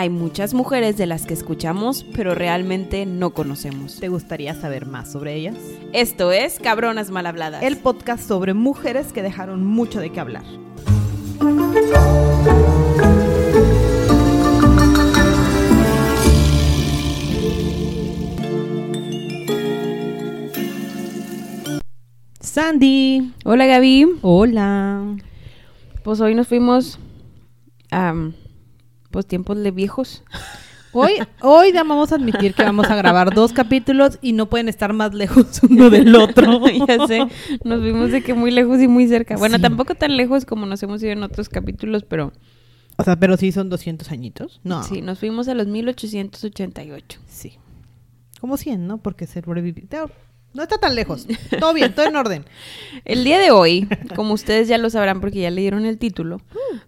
Hay muchas mujeres de las que escuchamos, pero realmente no conocemos. ¿Te gustaría saber más sobre ellas? Esto es Cabronas Mal Habladas. El podcast sobre mujeres que dejaron mucho de qué hablar. Sandy. Hola Gaby. Hola. Pues hoy nos fuimos a pues tiempos de viejos. Hoy, hoy vamos a admitir que vamos a grabar dos capítulos y no pueden estar más lejos uno del otro. ya sé, nos vimos de que muy lejos y muy cerca. Bueno, Sí. tampoco tan lejos como nos hemos ido en otros capítulos, pero O sea, pero sí son 200 añitos. No. sí, nos fuimos a los 1888. Sí. Como 100, ¿no? Porque se sobrevivió. No está tan lejos. Todo bien, todo en orden. El día de hoy, como ustedes ya lo sabrán porque ya leyeron el título,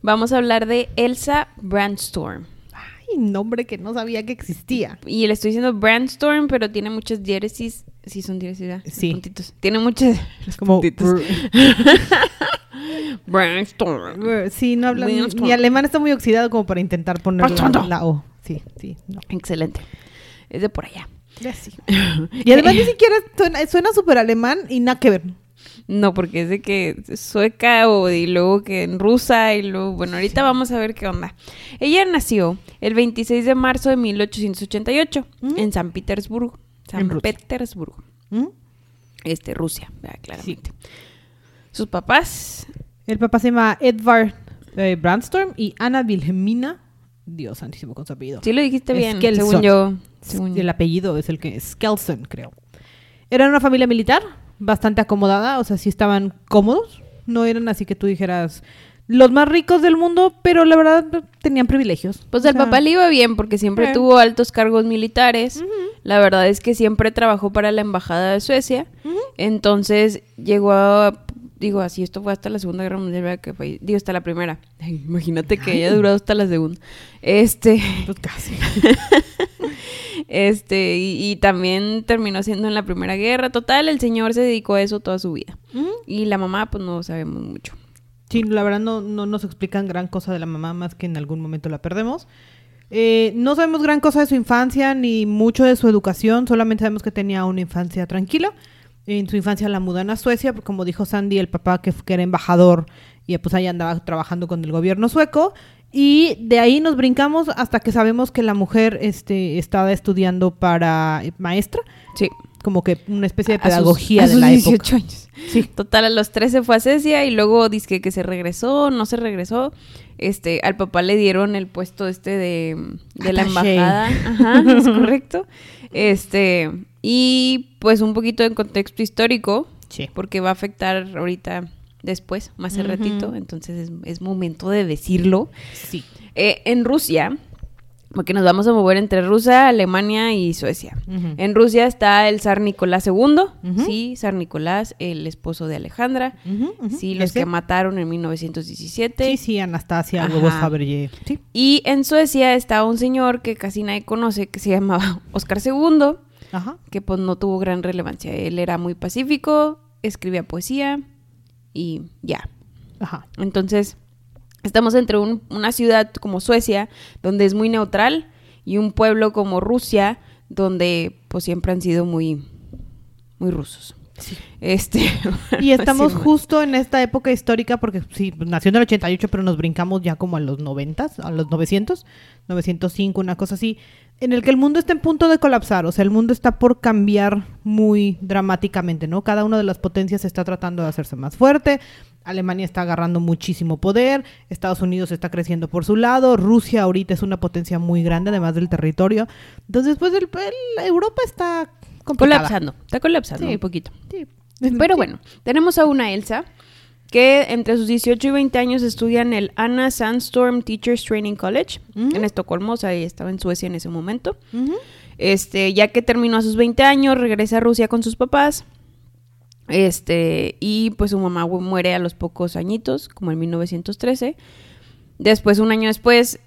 vamos a hablar de Elsa Brandstorm. Ay, nombre que no sabía que existía. Y le estoy diciendo Brandstorm, pero tiene muchas diéresis. Sí, son diéresis, ¿verdad? Los Sí. puntitos. Tiene muchas. Es como... puntitos. Brandstorm. Sí, no hablan... Windstorm. Mi alemán está muy oxidado como para intentar poner la, O. Sí, sí, no. Excelente. Es de por allá. Sí. Y además ni siquiera suena súper alemán y nada que ver. No, porque es de que sueca o y luego que en rusa y luego, bueno, ahorita vamos a ver qué onda. Ella nació el 26 de marzo de 1888 Mm. en San Petersburgo, San. Petersburgo, ¿Mm? este, Rusia, ¿verdad? claramente. Sus papás, El papá se llama Edvard eh, Brandstorm y Ana Wilhelmina. Dios santísimo con su apellido. sí lo dijiste bien, Skelson. según yo. Según. El apellido es el que es Skelson, creo. Eran una familia militar, bastante acomodada, o sea, sí estaban cómodos. No eran así que tú dijeras los más ricos del mundo, pero la verdad tenían privilegios. Pues O al sea, papá le iba bien porque siempre Eh. tuvo altos cargos militares. La verdad es que siempre trabajó para la embajada de Suecia. Entonces llegó a, digo así, esto fue hasta la Segunda Guerra Mundial, ¿verdad? Que fue, digo, hasta la primera. Ay, imagínate que haya durado hasta la segunda. Este, Pues casi. este, y, y también terminó siendo en la Primera Guerra. Total, el señor se dedicó a eso toda su vida. Y la mamá, pues no sabemos mucho. Sí, la verdad no, no nos explican gran cosa de la mamá, más que en algún momento la perdemos. Eh, no sabemos gran cosa de su infancia ni mucho de su educación, solamente sabemos que tenía una infancia tranquila. En su infancia la mudan a Suecia, porque como dijo Sandy, el papá que, que era embajador y pues ahí andaba trabajando con el gobierno sueco. Y de ahí nos brincamos hasta que sabemos que la mujer este, estaba estudiando para eh, maestra, Sí. como que una especie de A sus- pedagogía a de sus la 18 época. años. Sí. Total, a los 13 fue a Cecia y luego dice que se regresó, no se regresó. Este, al papá le dieron el puesto este de, de la embajada. Ajá, es correcto. Este, y pues un poquito de contexto histórico, Sí. porque va a afectar ahorita después, más al ratito, entonces es, es momento de decirlo. Sí. Eh, en Rusia, porque nos vamos a mover entre Rusia, Alemania y Suecia. En Rusia está el zar Nicolás II, sí, zar Nicolás, el esposo de Alejandra, sí, los Ese. que mataron en 1917. Sí, sí, Anastasia, huevos Fabergé. Sí. Y en Suecia está un señor que casi nadie conoce, que se llamaba Oscar II, que pues no tuvo gran relevancia. Él era muy pacífico, escribía poesía y ya. Ajá. Entonces, estamos entre un- una ciudad como Suecia, donde es muy neutral, y un pueblo como Rusia, donde pues siempre han sido muy, muy rusos. Este, Y estamos sí, justo en esta época histórica, porque sí, nació en el 88, pero nos brincamos ya como a los 90, a los 900, 905, una cosa así, en el que el mundo está en punto de colapsar, o sea, el mundo está por cambiar muy dramáticamente, ¿no? Cada una de las potencias está tratando de hacerse más fuerte, Alemania está agarrando muchísimo poder, Estados Unidos está creciendo por su lado, Rusia ahorita es una potencia muy grande, además del territorio, entonces pues el, el- Europa está complicada. colapsando, está colapsando Sí. un poquito. Sí. Pero bueno, tenemos a una Elsa que entre sus 18 y 20 años estudia en el Anna Sandstorm Teachers Training College en Estocolmo, o sea, ella estaba en Suecia en ese momento. Este, ya que terminó a sus 20 años, regresa a Rusia con sus papás. Este, y pues su mamá mu- muere a los pocos añitos, como en 1913. Después, un año después,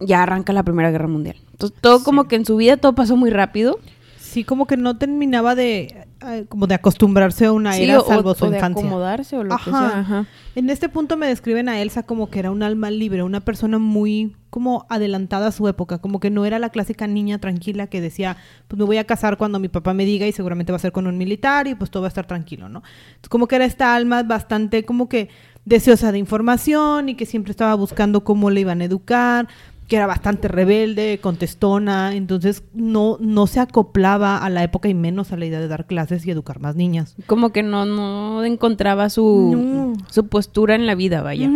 ya arranca la Primera Guerra Mundial. Entonces, todo como que en su vida todo pasó muy rápido. Sí, como que no terminaba de... eh, como de acostumbrarse a una era salvo o su de infancia. acomodarse o lo que Ajá. sea. Ajá. En este punto me describen a Elsa como que era un alma libre, una persona muy como adelantada a su época, como que no era la clásica niña tranquila que decía, pues me voy a casar cuando mi papá me diga y seguramente va a ser con un militar y pues todo va a estar tranquilo, ¿no? Entonces, como que era esta alma bastante como que deseosa de información y que siempre estaba buscando cómo le iban a educar, que era bastante rebelde, contestona, entonces no, no se acoplaba a la época y menos a la idea de dar clases y educar más niñas. Como que no, no encontraba su, No. su postura en la vida, vaya.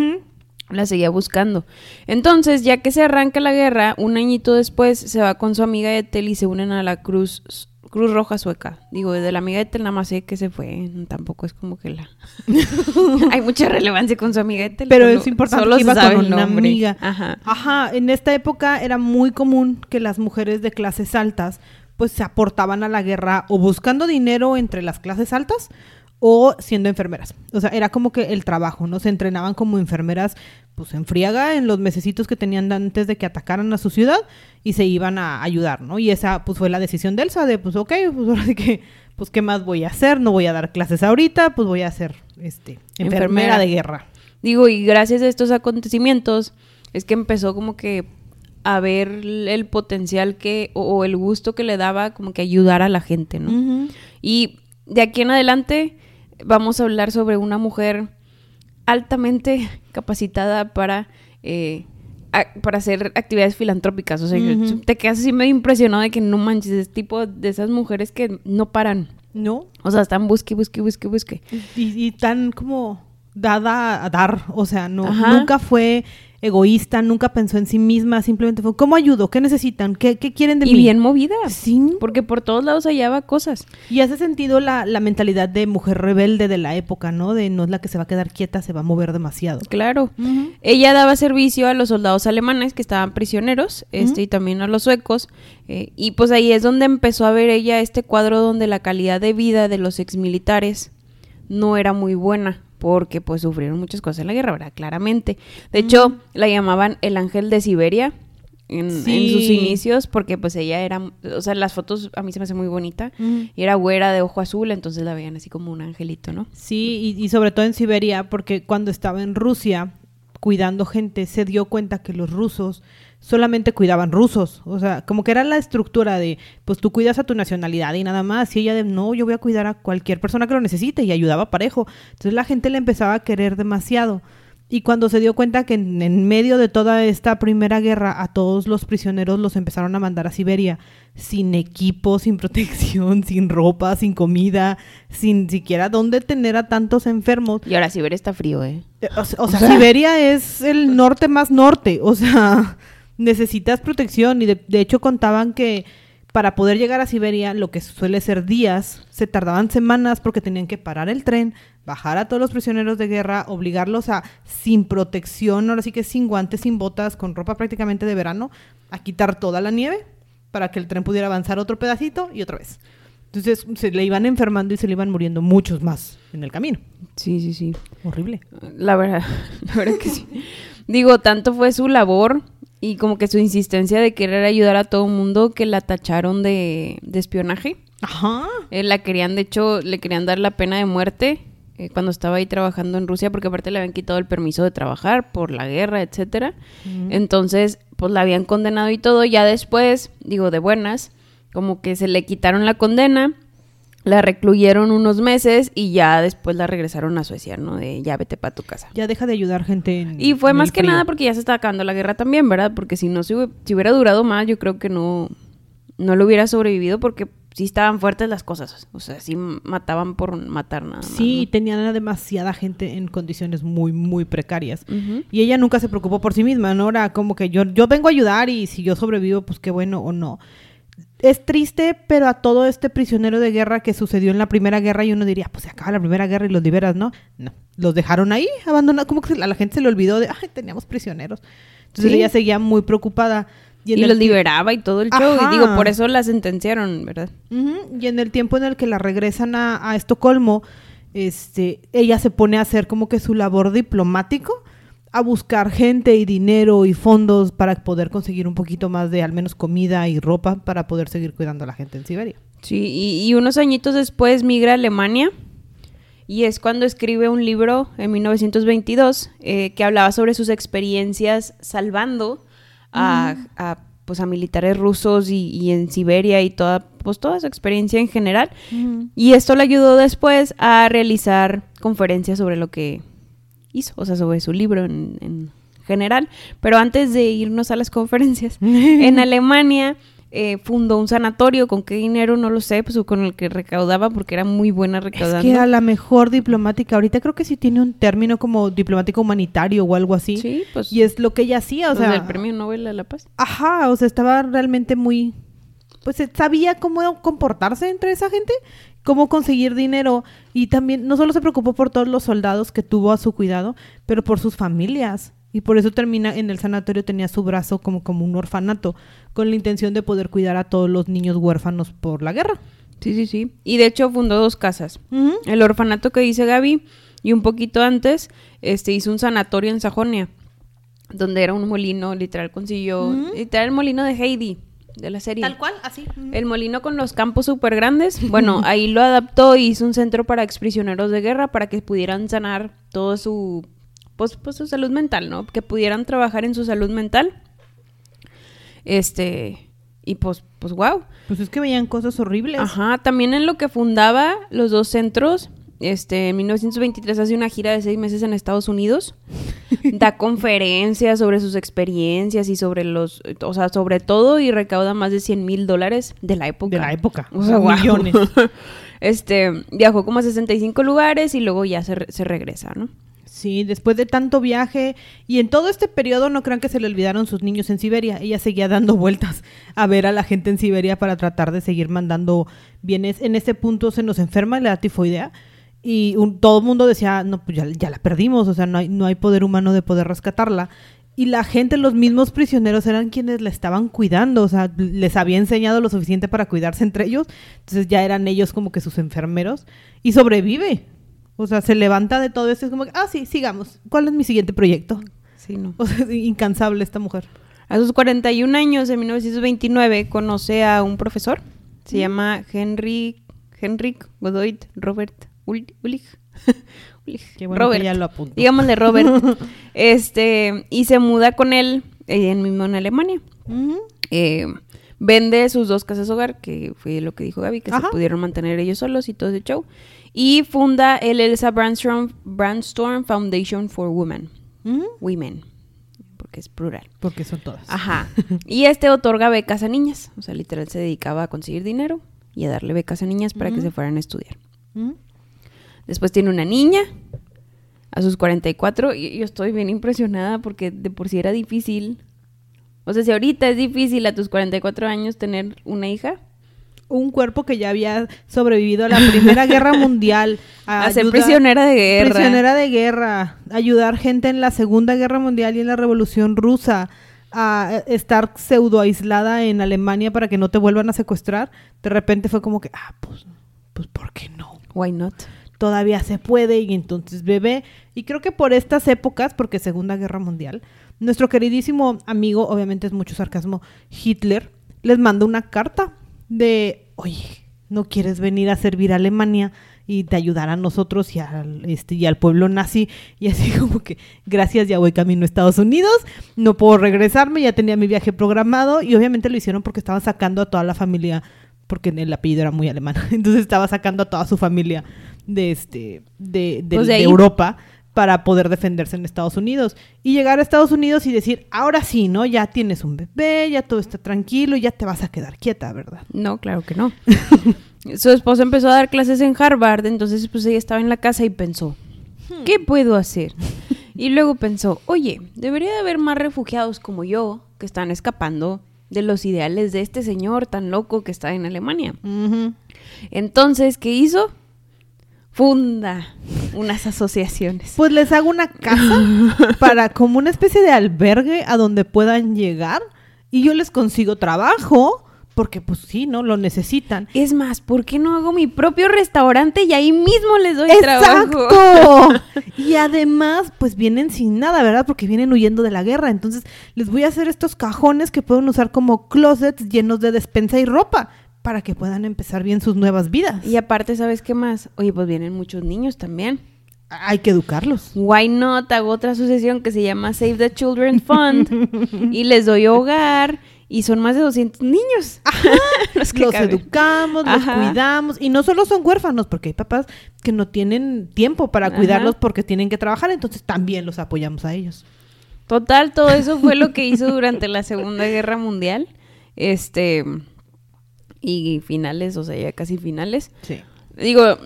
La seguía buscando. Entonces, ya que se arranca la guerra, un añito después se va con su amiga Ethel y se unen a la Cruz Cruz Roja Sueca. Digo, de la amiga Ethel nada más sé que se fue. Tampoco es como que la... Hay mucha relevancia con su amiga Ethel. Pero es importante solo que iba con una nombre. amiga. Ajá. Ajá, en esta época era muy común que las mujeres de clases altas pues se aportaban a la guerra o buscando dinero entre las clases altas o siendo enfermeras. O sea, era como que el trabajo, ¿no? Se entrenaban como enfermeras pues en friaga en los mesecitos que tenían antes de que atacaran a su ciudad y se iban a ayudar, ¿no? Y esa pues fue la decisión de Elsa de pues ok, pues ahora sí que pues qué más voy a hacer, no voy a dar clases ahorita, pues voy a ser este enfermera, Enfermera. de guerra. Digo, y gracias a estos acontecimientos es que empezó como que a ver el potencial que, o, o el gusto que le daba como que ayudar a la gente, ¿no? Y de aquí en adelante vamos a hablar sobre una mujer altamente capacitada para, eh, a- para hacer actividades filantrópicas. O sea, Ujú. te quedas así medio impresionado de que no manches, es tipo de esas mujeres que no paran. ¿No? O sea, están busque, busque, busque, busque. y, y tan como dada a dar, o sea, no Ajá. nunca fue egoísta, nunca pensó en sí misma, simplemente fue ¿cómo ayudo? ¿Qué necesitan? ¿Qué, qué quieren de Y mí? bien movida. Sí. Porque por todos lados hallaba cosas. Y hace sentido la, la mentalidad de mujer rebelde de la época, ¿no? De no es la que se va a quedar quieta, se va a mover demasiado. Claro. Ella daba servicio a los soldados alemanes que estaban prisioneros, este, y también a los suecos. eh, y pues ahí es donde empezó a ver ella este cuadro donde la calidad de vida de los exmilitares no era muy buena, porque pues sufrieron muchas cosas en la guerra, ¿verdad? Claramente. De hecho, la llamaban el ángel de Siberia. En, sus inicios, porque pues ella era, o sea, las fotos a mí se me hace muy bonita, y era güera de ojo azul, entonces la veían así como un angelito, ¿no? Sí, y, y sobre todo en Siberia, porque cuando estaba en Rusia cuidando gente, se dio cuenta que los rusos solamente cuidaban rusos. O sea, como que era la estructura de, pues tú cuidas a tu nacionalidad y nada más. Y ella de, no, yo voy a cuidar a cualquier persona que lo necesite y ayudaba parejo. Entonces la gente le empezaba a querer demasiado. Y cuando se dio cuenta que en, en medio de toda esta primera guerra a todos los prisioneros los empezaron a mandar a Siberia sin equipo, sin protección, sin ropa, sin comida, sin siquiera dónde tener a tantos enfermos. Y ahora Siberia está frío, ¿eh? Eh, O, sea, o sea, Siberia es el norte más norte, o sea, necesitas protección y de, de hecho contaban que para poder llegar a Siberia, lo que suele ser días, se tardaban semanas porque tenían que parar el tren, bajar a todos los prisioneros de guerra, obligarlos a, sin protección, ahora sí que sin guantes, sin botas, con ropa prácticamente de verano, a quitar toda la nieve para que el tren pudiera avanzar otro pedacito y otra vez. Entonces se le iban enfermando y se le iban muriendo muchos más en el camino. Sí, sí, sí. Horrible. La verdad, la verdad que sí. Digo, tanto fue su labor y como que su insistencia de querer ayudar a todo el mundo que la tacharon de, de espionaje. Ajá. Eh, la querían, de hecho, le querían dar la pena de muerte eh, cuando estaba ahí trabajando en Rusia, porque aparte le habían quitado el permiso de trabajar por la guerra, etcétera. Entonces, pues la habían condenado y todo. Ya después, digo, de buenas, como que se le quitaron la condena, la recluyeron unos meses y ya después la regresaron a Suecia, ¿no? De ya vete para tu casa. Ya deja de ayudar gente en Y fue en más que frío. nada porque ya se estaba acabando la guerra también, ¿verdad? Porque si no, si, si hubiera durado más, yo creo que no, no lo hubiera sobrevivido porque sí estaban fuertes las cosas. O sea, sí mataban por matar nada más. Sí, tenían a demasiada gente en condiciones muy, muy precarias. Y ella nunca se preocupó por sí misma, ¿no? Era como que yo, yo vengo a ayudar y si yo sobrevivo, pues qué bueno o no. Es triste, pero a todo este prisionero de guerra que sucedió en la Primera Guerra y uno diría, pues se acaba la Primera Guerra y los liberas, ¿no? No, los dejaron ahí, abandonados, como que a la gente se le olvidó de, ay, teníamos prisioneros. Entonces Sí. ella seguía muy preocupada. Y, los liberaba y todo el show. Ajá. Y digo, por eso la sentenciaron, ¿verdad? Y en el tiempo en el que la regresan a, a Estocolmo, este, ella se pone a hacer como que su labor diplomático, a buscar gente y dinero y fondos para poder conseguir un poquito más de al menos comida y ropa para poder seguir cuidando a la gente en Siberia. Sí, y, y unos añitos después migra a Alemania y es cuando escribe un libro en 1922 eh, que hablaba sobre sus experiencias salvando a, a, pues, a militares rusos y, y en Siberia y toda, pues, toda su experiencia en general. Y esto le ayudó después a realizar conferencias sobre lo que hizo, o sea, sobre su libro en, en general. Pero antes de irnos a las conferencias, en Alemania eh, fundó un sanatorio. ¿Con qué dinero? No lo sé, pues con el que recaudaba porque era muy buena recaudando. Es que era la mejor diplomática. Ahorita creo que sí tiene un término como diplomático humanitario o algo así. Sí, pues. Y es lo que ella hacía, o pues, sea. el premio Nobel a la Paz. Ajá, o sea, estaba realmente muy. Pues eh, sabía cómo comportarse entre esa gente, cómo conseguir dinero. Y también no solo se preocupó por todos los soldados que tuvo a su cuidado, pero por sus familias. Y por eso termina en el sanatorio, tenía su brazo como, como un orfanato, con la intención de poder cuidar a todos los niños huérfanos por la guerra. Sí, sí, sí. Y de hecho fundó dos casas. El orfanato que dice Gaby y un poquito antes este hizo un sanatorio en Sajonia, donde era un molino, literal consiguió, literal el molino de Heidi de la serie. Tal cual, así. El molino con los campos súper grandes. Bueno, ahí lo adaptó y hizo un centro para exprisioneros de guerra para que pudieran sanar todo su, pues, pues, su salud mental, ¿no? Que pudieran trabajar en su salud mental. Este, y pues, pues, wow. Pues es que veían cosas horribles. Ajá, también en lo que fundaba los dos centros, este, en 1923 hace una gira de seis meses en Estados Unidos, da conferencias sobre sus experiencias y sobre los, o sea, sobre todo y recauda más de 100 mil dólares de la época. De la época. O sea, millones. Este, viajó como a 65 lugares y luego ya se, re- se regresa, ¿no? Sí, después de tanto viaje y en todo este periodo no crean que se le olvidaron sus niños en Siberia. Ella seguía dando vueltas a ver a la gente en Siberia para tratar de seguir mandando bienes. En ese punto se nos enferma la tifoidea y un- todo el mundo decía, no, pues ya, ya la perdimos, o sea, no hay, no hay poder humano de poder rescatarla. Y la gente, los mismos prisioneros eran quienes la estaban cuidando, o sea, les había enseñado lo suficiente para cuidarse entre ellos, entonces ya eran ellos como que sus enfermeros y sobrevive. O sea, se levanta de todo esto y es como, que, ah, sí, sigamos. ¿Cuál es mi siguiente proyecto? Sí, no. O sea, es incansable esta mujer. A sus 41 años, en 1929, conoce a un profesor. Se llama Henry, Henrik Godoy Robert Ul- Ulrich. Ulrich. Qué bueno Robert. que ya lo apuntó. Digámosle Robert. este, y se muda con él eh, en mismo en Alemania. Eh, vende sus dos casas hogar, que fue lo que dijo Gaby, que Ajá. se pudieron mantener ellos solos y todo ese show. Y funda el Elsa Brandstorm, Brandstorm Foundation for Women. Women, porque es plural. Porque son todas. Ajá. Y este otorga becas a niñas. O sea, literal se dedicaba a conseguir dinero y a darle becas a niñas para que se fueran a estudiar. Después tiene una niña a sus 44 y yo estoy bien impresionada porque de por sí era difícil. O sea, si ahorita es difícil a tus 44 años tener una hija, Un cuerpo que ya había sobrevivido a la Primera Guerra Mundial. a, ser prisionera de guerra. Prisionera de guerra. Ayudar gente en la Segunda Guerra Mundial y en la Revolución Rusa. A estar pseudo aislada en Alemania para que no te vuelvan a secuestrar. De repente fue como que, ah, pues, pues, ¿por qué no? Why not? Todavía se puede y entonces bebé. Y creo que por estas épocas, porque Segunda Guerra Mundial, nuestro queridísimo amigo, obviamente es mucho sarcasmo, Hitler, les manda una carta de, oye, ¿no quieres venir a servir a Alemania y te ayudar a nosotros y al, este, y al pueblo nazi? Y así como que, gracias, ya voy camino a Estados Unidos, no puedo regresarme, ya tenía mi viaje programado y obviamente lo hicieron porque estaban sacando a toda la familia porque el apellido era muy alemán. Entonces estaba sacando a toda su familia de este de, de- Pues de. Europa para poder defenderse en Estados Unidos y llegar a Estados Unidos y decir, ahora sí, ¿no? Ya tienes un bebé, ya todo está tranquilo, ya te vas a quedar quieta, ¿verdad? No, claro que no. Su esposo empezó a dar clases en Harvard, entonces pues ella estaba en la casa y pensó, ¿qué puedo hacer? Y luego pensó, oye, debería de haber más refugiados como yo que están escapando de los ideales de este señor tan loco que está en Alemania. Entonces, ¿qué hizo? Funda unas asociaciones. Pues les hago una casa para como una especie de albergue a donde puedan llegar y yo les consigo trabajo porque pues sí, ¿no? Lo necesitan. Es más, ¿por qué no hago mi propio restaurante y ahí mismo les doy trabajo? ¡Exacto! Y además, pues vienen sin nada, ¿verdad? Porque vienen huyendo de la guerra. Entonces, les voy a hacer estos cajones que pueden usar como closets llenos de despensa y ropa. Para que puedan empezar bien sus nuevas vidas. Y aparte, ¿sabes qué más? Oye, pues vienen muchos niños también. Hay que educarlos. Why not? Hago otra asociación que se llama Save the Children Fund y les doy hogar y son más de 200 niños. los, educamos, los cuidamos y no solo son huérfanos porque hay papás que no tienen tiempo para cuidarlos porque tienen que trabajar, entonces también los apoyamos a ellos. Total, todo eso fue lo que hizo durante la Segunda Guerra Mundial. Este y finales, o sea, ya casi finales. Sí. Digo,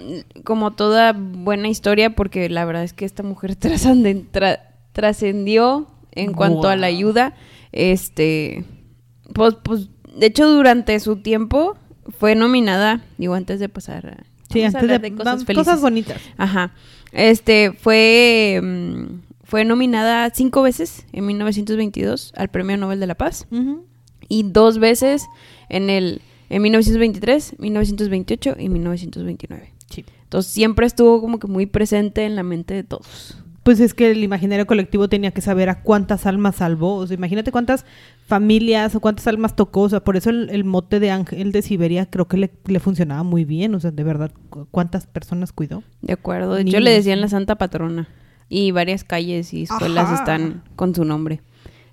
como toda buena historia, porque la verdad es que esta mujer trascendió en cuanto a la ayuda. Este, pues, pues, de hecho, durante su tiempo fue nominada, digo, antes de pasar sí, antes de, cosas, cosas bonitas. Ajá. Este, fue, mm, fue nominada cinco veces en 1922 al Premio Nobel de la Paz. Y dos veces en el en 1923, 1928 y 1929. Sí. Entonces siempre estuvo como que muy presente en la mente de todos. Pues es que el imaginario colectivo tenía que saber a cuántas almas salvó. O sea, imagínate cuántas familias o cuántas almas tocó. O sea, por eso el, mote de Ángel de Siberia creo que le, funcionaba muy bien. O sea, de verdad, cuántas personas cuidó. De acuerdo. Hecho, le decían la Santa Patrona. Y varias calles y escuelas están con su nombre.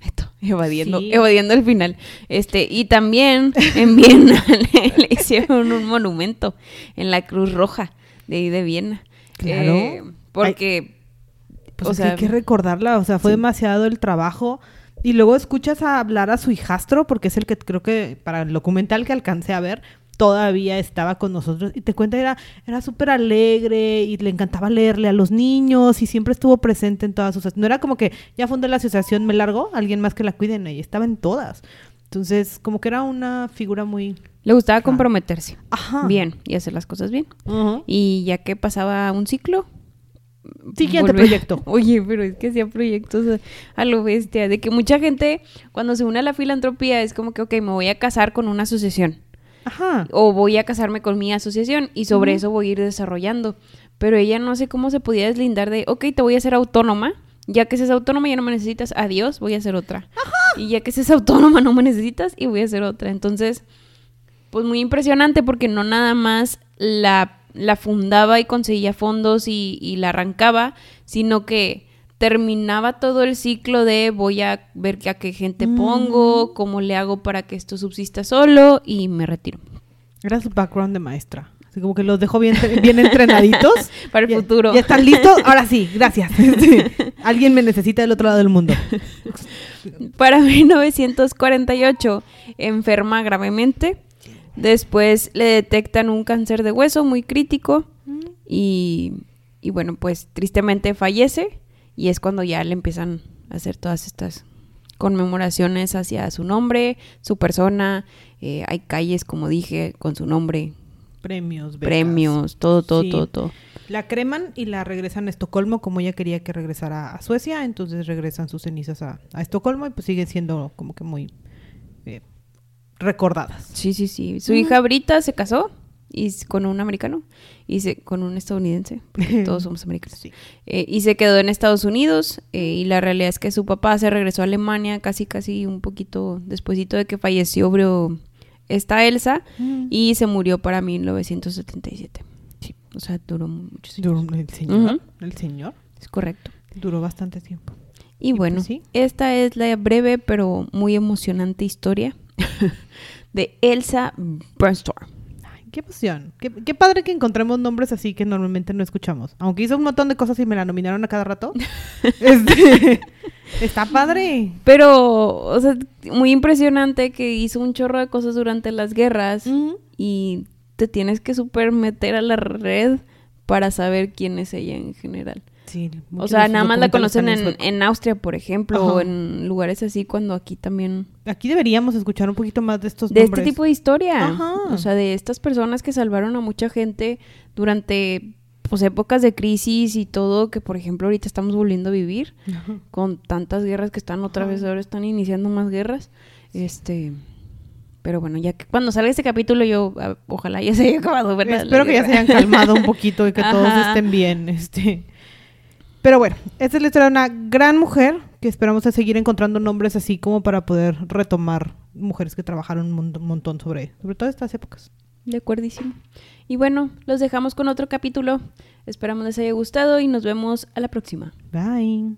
Esto, evadiendo, evadiendo el final. Este, y también en Viena le, hicieron un monumento en la Cruz Roja de ahí de Viena. Claro. Eh, porque. Pues o sea, hay que recordarla, o sea, fue demasiado el trabajo. Y luego escuchas a hablar a su hijastro, porque es el que creo que para el documental que alcancé a ver, todavía estaba con nosotros y te cuenta era era súper alegre y le encantaba leerle a los niños y siempre estuvo presente en todas sus no era como que ya fundé la asociación me largo alguien más que la cuiden y estaba en todas entonces como que era una figura muy le gustaba comprometerse bien y hacer las cosas bien y ya que pasaba un ciclo Siguiente proyecto. Oye, pero es que hacía proyectos a lo bestia. De que mucha gente, cuando se une a la filantropía, es como que, ok, me voy a casar con una asociación. O voy a casarme con mi asociación y sobre eso voy a ir desarrollando. Pero ella no sé cómo se podía deslindar de, ok, te voy a hacer autónoma. Ya que seas autónoma ya no me necesitas, adiós, voy a hacer otra. Y ya que seas autónoma no me necesitas y voy a hacer otra. Entonces, pues muy impresionante porque no nada más la, la fundaba y conseguía fondos y, y la arrancaba, sino que terminaba todo el ciclo de voy a ver a qué gente pongo, cómo le hago para que esto subsista solo y me retiro. Era su background de maestra. Así como que los dejó bien, bien entrenaditos. para el futuro. ¿Ya están listos? Ahora sí, gracias. Alguien me necesita del otro lado del mundo. Para 1948, enferma gravemente. Después le detectan un cáncer de hueso muy crítico. Y, y bueno, pues tristemente fallece. Y es cuando ya le empiezan a hacer todas estas conmemoraciones hacia su nombre, su persona. Eh, hay calles, como dije, con su nombre. Premios, Premios, todo, todo, todo, todo. La creman y la regresan a Estocolmo como ella quería que regresara a Suecia, entonces regresan sus cenizas a, Estocolmo y pues siguen siendo como que muy eh, recordadas. Sí, sí, sí. Su hija Brita se casó y con un americano y se, con un estadounidense, todos somos americanos. Eh, y se quedó en Estados Unidos eh, y la realidad es que su papá se regresó a Alemania casi casi un poquito despuesito de que falleció bro, esta Elsa mm. y se murió para 1977. Sí, o sea, duró mucho tiempo. ¿El señor? ¿El señor? Es correcto. Duró bastante tiempo. Y, pues bueno, esta es la breve pero muy emocionante historia de Elsa Bernstrom qué emoción. Qué, padre que encontremos nombres así que normalmente no escuchamos. Aunque hizo un montón de cosas y me la nominaron a cada rato. Este, está padre. Pero, o sea, muy impresionante que hizo un chorro de cosas durante las guerras y te tienes que super meter a la red para saber quién es ella en general o sea, nada más la conocen en, Austria, por ejemplo, o en lugares así, cuando aquí también... Aquí deberíamos escuchar un poquito más de estos De este tipo de historia. O sea, de estas personas que salvaron a mucha gente durante pues épocas de crisis y todo que por ejemplo ahorita estamos volviendo a vivir con tantas guerras que están otra vez ahora están iniciando más guerras este pero bueno ya que cuando salga este capítulo yo ah, ojalá ya se haya acabado verdad espero que ya se hayan calmado un poquito y que todos estén bien este pero bueno, esta es la historia de una gran mujer, que esperamos a seguir encontrando nombres así como para poder retomar mujeres que trabajaron un mon- un montón sobre, sobre todo estas épocas. De acuerdísimo. Y bueno, los dejamos con otro capítulo. Esperamos les haya gustado y nos vemos a la próxima. Bye.